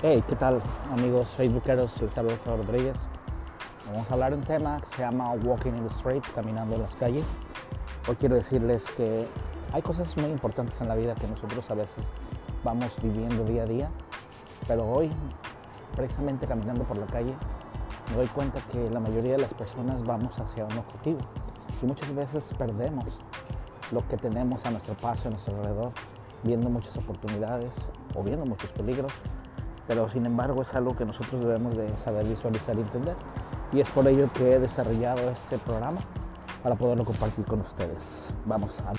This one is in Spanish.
Hey, ¿qué tal amigos facebookeros? Les habla Alfredo Rodríguez. Vamos a hablar de un tema que se llama Walking in the Street, caminando en las calles. Hoy quiero decirles que hay cosas muy importantes en la vida que nosotros a veces vamos viviendo día a día, pero hoy, precisamente caminando por la calle, me doy cuenta que la mayoría de las personas vamos hacia un objetivo y muchas veces perdemos lo que tenemos a nuestro paso, a nuestro alrededor, viendo muchas oportunidades o viendo muchos peligros pero sin embargo es algo que nosotros debemos de saber visualizar y entender. Y es por ello que he desarrollado este programa para poderlo compartir con ustedes. Vamos a